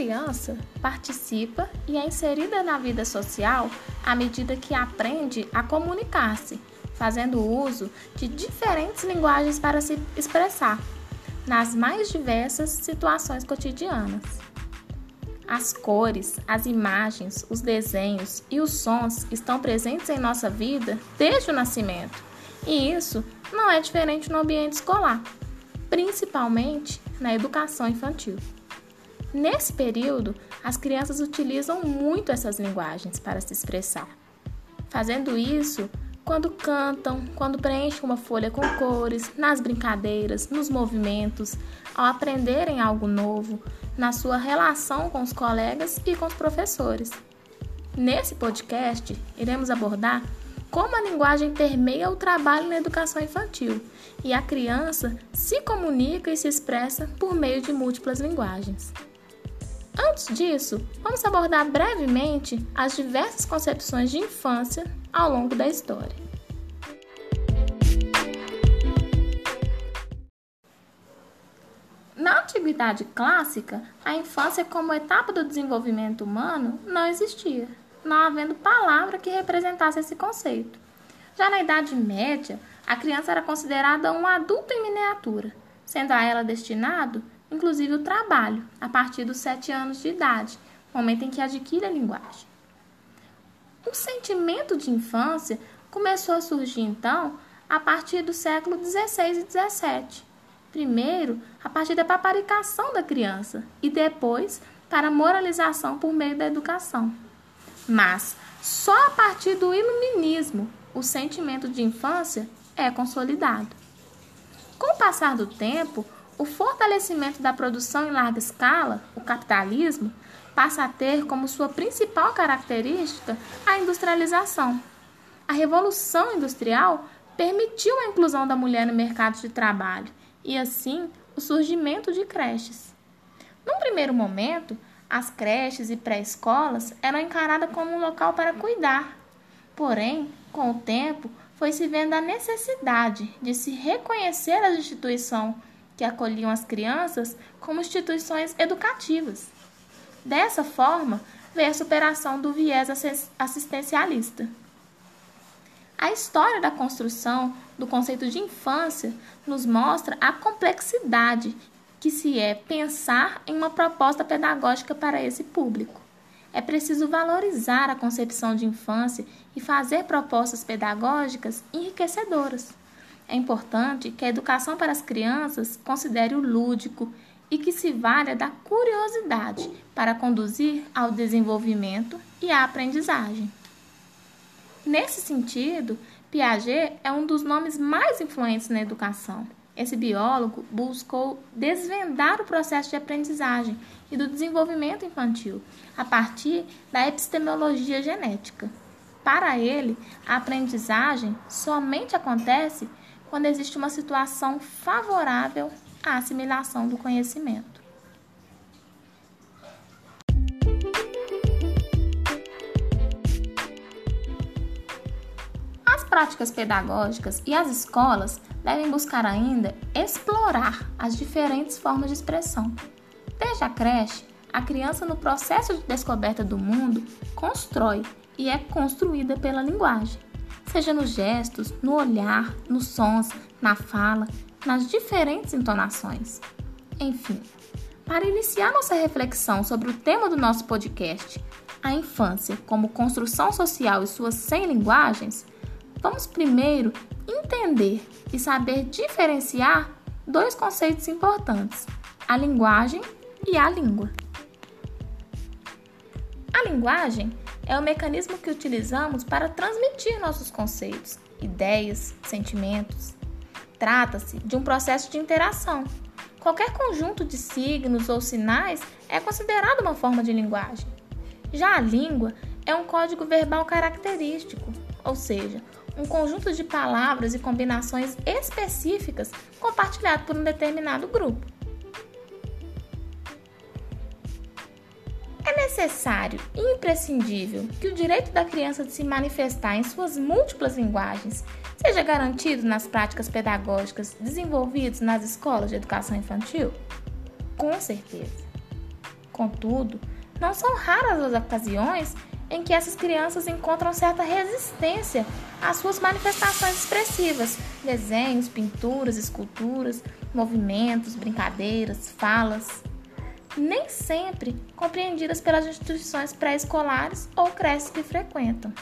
criança participa e é inserida na vida social à medida que aprende a comunicar-se, fazendo uso de diferentes linguagens para se expressar nas mais diversas situações cotidianas. As cores, as imagens, os desenhos e os sons estão presentes em nossa vida desde o nascimento, e isso não é diferente no ambiente escolar, principalmente na educação infantil. Nesse período, as crianças utilizam muito essas linguagens para se expressar, fazendo isso quando cantam, quando preenchem uma folha com cores, nas brincadeiras, nos movimentos, ao aprenderem algo novo, na sua relação com os colegas e com os professores. Nesse podcast, iremos abordar como a linguagem permeia o trabalho na educação infantil e a criança se comunica e se expressa por meio de múltiplas linguagens. Antes disso, vamos abordar brevemente as diversas concepções de infância ao longo da história. Na antiguidade clássica, a infância como etapa do desenvolvimento humano não existia, não havendo palavra que representasse esse conceito. Já na Idade Média, a criança era considerada um adulto em miniatura, sendo a ela destinado inclusive o trabalho, a partir dos sete anos de idade, momento em que adquire a linguagem. O sentimento de infância começou a surgir então a partir do século XVI e XVII. Primeiro, a partir da paparicação da criança e depois para a moralização por meio da educação. Mas só a partir do iluminismo o sentimento de infância é consolidado. Com o passar do tempo, o fortalecimento da produção em larga escala, o capitalismo, passa a ter como sua principal característica a industrialização. A revolução industrial permitiu a inclusão da mulher no mercado de trabalho e, assim, o surgimento de creches. Num primeiro momento, as creches e pré-escolas eram encaradas como um local para cuidar. Porém, com o tempo, foi se vendo a necessidade de se reconhecer a instituição que acolhiam as crianças como instituições educativas. Dessa forma, veio a superação do viés assistencialista. A história da construção do conceito de infância nos mostra a complexidade que se é pensar em uma proposta pedagógica para esse público. É preciso valorizar a concepção de infância e fazer propostas pedagógicas enriquecedoras. É importante que a educação para as crianças considere o lúdico e que se valha da curiosidade para conduzir ao desenvolvimento e à aprendizagem. Nesse sentido, Piaget é um dos nomes mais influentes na educação. Esse biólogo buscou desvendar o processo de aprendizagem e do desenvolvimento infantil a partir da epistemologia genética. Para ele, a aprendizagem somente acontece quando existe uma situação favorável à assimilação do conhecimento. As práticas pedagógicas e as escolas devem buscar ainda explorar as diferentes formas de expressão. Desde a creche, a criança, no processo de descoberta do mundo, constrói e é construída pela linguagem seja nos gestos, no olhar, nos sons, na fala, nas diferentes entonações. Enfim, para iniciar nossa reflexão sobre o tema do nosso podcast, a infância como construção social e suas 100 linguagens, vamos primeiro entender e saber diferenciar dois conceitos importantes: a linguagem e a língua. A linguagem é o mecanismo que utilizamos para transmitir nossos conceitos, ideias, sentimentos. Trata-se de um processo de interação. Qualquer conjunto de signos ou sinais é considerado uma forma de linguagem. Já a língua é um código verbal característico, ou seja, um conjunto de palavras e combinações específicas compartilhado por um determinado grupo. É necessário e imprescindível que o direito da criança de se manifestar em suas múltiplas linguagens seja garantido nas práticas pedagógicas desenvolvidas nas escolas de educação infantil? Com certeza. Contudo, não são raras as ocasiões em que essas crianças encontram certa resistência às suas manifestações expressivas, desenhos, pinturas, esculturas, movimentos, brincadeiras, falas, nem sempre compreendidas pelas instituições pré-escolares ou creches que frequentam.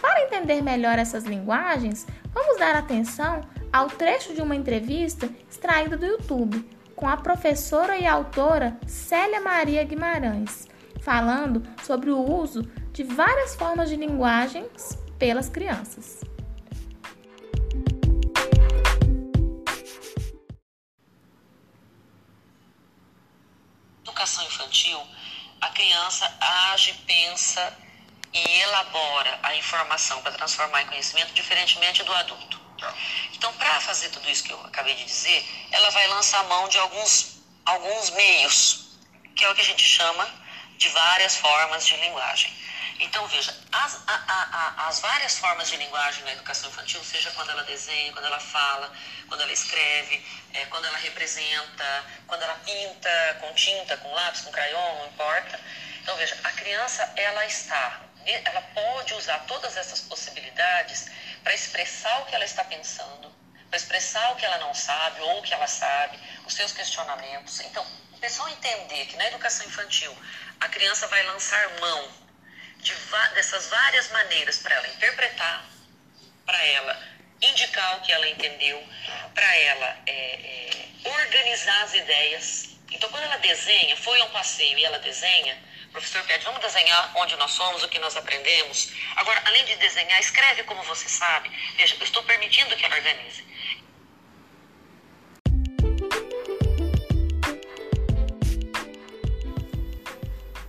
Para entender melhor essas linguagens, vamos dar atenção ao trecho de uma entrevista extraída do YouTube com a professora e autora Célia Maria Guimarães falando sobre o uso de várias formas de linguagens pelas crianças. Age, pensa e elabora a informação para transformar em conhecimento diferentemente do adulto. Então, para fazer tudo isso que eu acabei de dizer, ela vai lançar mão de alguns, alguns meios, que é o que a gente chama de várias formas de linguagem. Então, veja, as, a, a, as várias formas de linguagem na educação infantil, seja quando ela desenha, quando ela fala, quando ela escreve, é, quando ela representa, quando ela pinta com tinta, com lápis, com crayon, não importa. Então, veja, a criança, ela está, ela pode usar todas essas possibilidades para expressar o que ela está pensando, para expressar o que ela não sabe ou o que ela sabe, os seus questionamentos. Então, o pessoal entender que na educação infantil a criança vai lançar mão de dessas várias maneiras para ela interpretar, para ela indicar o que ela entendeu, para ela é, é, organizar as ideias. Então, quando ela desenha, foi a um passeio e ela desenha, o professor pede, vamos desenhar onde nós somos, o que nós aprendemos. Agora, além de desenhar, escreve como você sabe. Veja, eu estou permitindo que ela organize.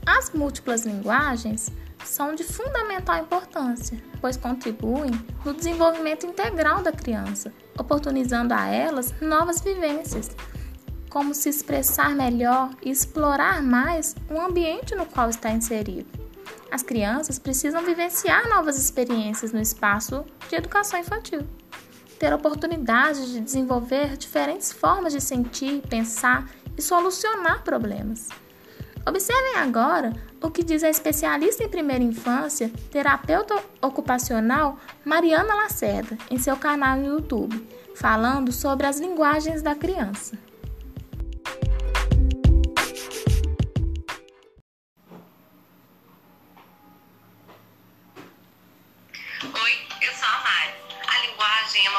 As múltiplas linguagens são de fundamental importância, pois contribuem no desenvolvimento integral da criança, oportunizando a elas novas vivências, como se expressar melhor e explorar mais o ambiente no qual está inserido. As crianças precisam vivenciar novas experiências no espaço de educação infantil, ter oportunidade de desenvolver diferentes formas de sentir, pensar e solucionar problemas. Observem agora o que diz a especialista em primeira infância, terapeuta ocupacional Mariana Lacerda, em seu canal no YouTube, falando sobre as linguagens da criança. Oi, eu sou a Mari.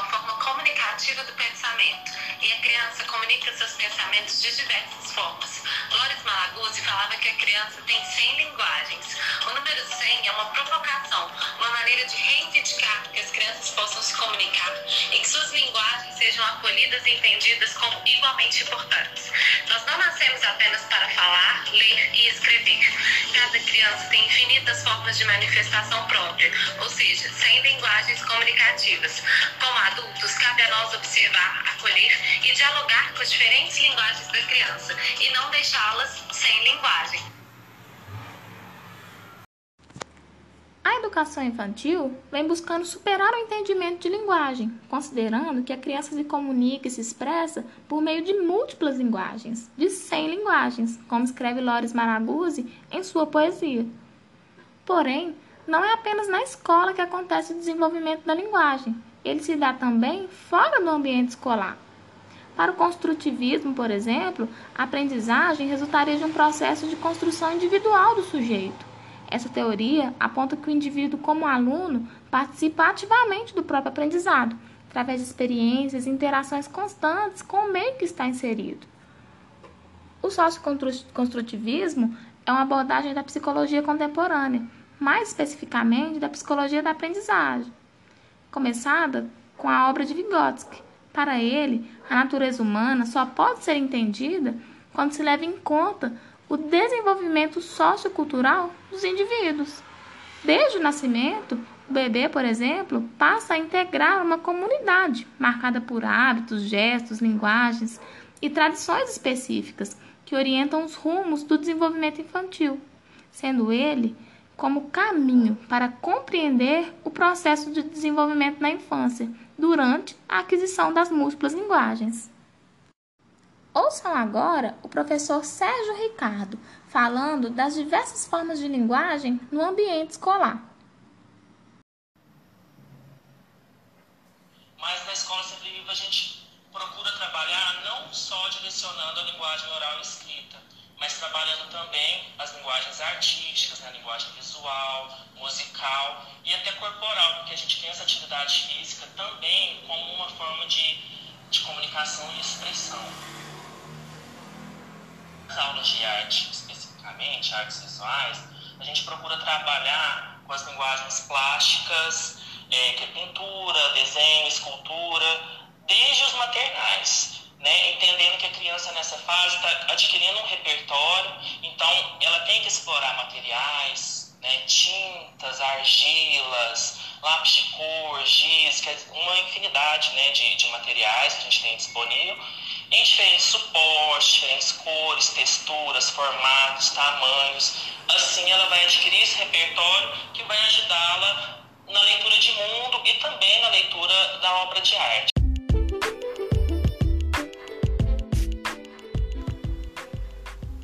Forma comunicativa do pensamento e a criança comunica seus pensamentos de diversas formas. Loris Malaguzzi falava que a criança tem 100 linguagens. O número 100 é uma provocação, uma maneira de reivindicar que as crianças possam se comunicar e que suas linguagens sejam acolhidas e entendidas como igualmente importantes. Nascemos apenas para falar, ler e escrever. Cada criança tem infinitas formas de manifestação própria, ou seja, 100 linguagens comunicativas. Como adultos, cabe a nós observar, acolher e dialogar com as diferentes linguagens da criança e não deixá-las sem linguagem. Educação infantil vem buscando superar o entendimento de linguagem, considerando que a criança se comunica e se expressa por meio de múltiplas linguagens, de 100 linguagens, como escreve Loris Maraguzzi em sua poesia. Porém, não é apenas na escola que acontece o desenvolvimento da linguagem, ele se dá também fora do ambiente escolar. Para o construtivismo, por exemplo, a aprendizagem resultaria de um processo de construção individual do sujeito. Essa teoria aponta que o indivíduo, como aluno, participa ativamente do próprio aprendizado, através de experiências e interações constantes com o meio que está inserido. O socioconstrutivismo é uma abordagem da psicologia contemporânea, mais especificamente da psicologia da aprendizagem, começada com a obra de Vygotsky, para ele, a natureza humana só pode ser entendida quando se leva em conta o desenvolvimento sociocultural dos indivíduos. Desde o nascimento, o bebê, por exemplo, passa a integrar uma comunidade marcada por hábitos, gestos, linguagens e tradições específicas que orientam os rumos do desenvolvimento infantil, sendo ele como caminho para compreender o processo de desenvolvimento na infância durante a aquisição das múltiplas linguagens. Ouçam agora o professor Sérgio Ricardo falando das diversas formas de linguagem no ambiente escolar. Mas na escola sempre viva a gente procura trabalhar não só direcionando a linguagem oral e escrita, mas trabalhando também as linguagens artísticas, né? a linguagem visual, musical e até corporal, porque a gente tem essa atividade física também como uma forma de, de comunicação e expressão. As aulas de arte, especificamente, artes visuais, a gente procura trabalhar com as linguagens plásticas, é, que é pintura, desenho, escultura, desde os maternais né, entendendo que a criança nessa fase está adquirindo um repertório, então ela tem que explorar materiais, né, tintas, argilas, lápis de cor, giz, uma infinidade né, de, de materiais que a gente tem disponível, em diferentes suportes, formatos, tamanhos. Assim ela vai adquirir esse repertório que vai ajudá-la na leitura de mundo e também na leitura da obra de arte.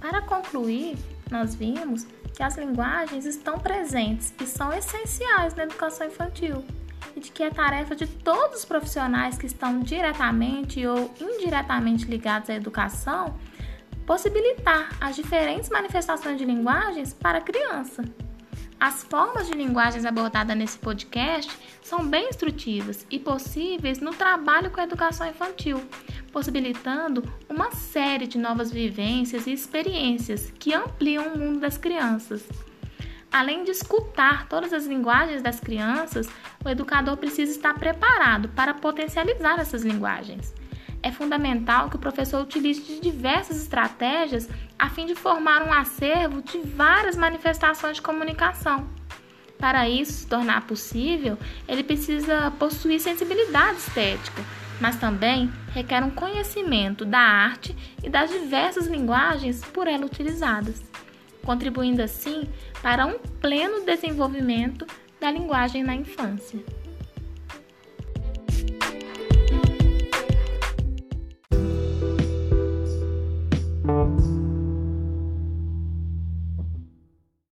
Para concluir, nós vimos que as linguagens estão presentes e são essenciais na educação infantil e de que é tarefa de todos os profissionais que estão diretamente ou indiretamente ligados à educação possibilitar as diferentes manifestações de linguagens para a criança. As formas de linguagens abordadas nesse podcast são bem instrutivas e possíveis no trabalho com a educação infantil, possibilitando uma série de novas vivências e experiências que ampliam o mundo das crianças. Além de escutar todas as linguagens das crianças, o educador precisa estar preparado para potencializar essas linguagens. É fundamental que o professor utilize diversas estratégias a fim de formar um acervo de várias manifestações de comunicação. Para isso se tornar possível, ele precisa possuir sensibilidade estética, mas também requer um conhecimento da arte e das diversas linguagens por ela utilizadas, contribuindo assim para um pleno desenvolvimento da linguagem na infância.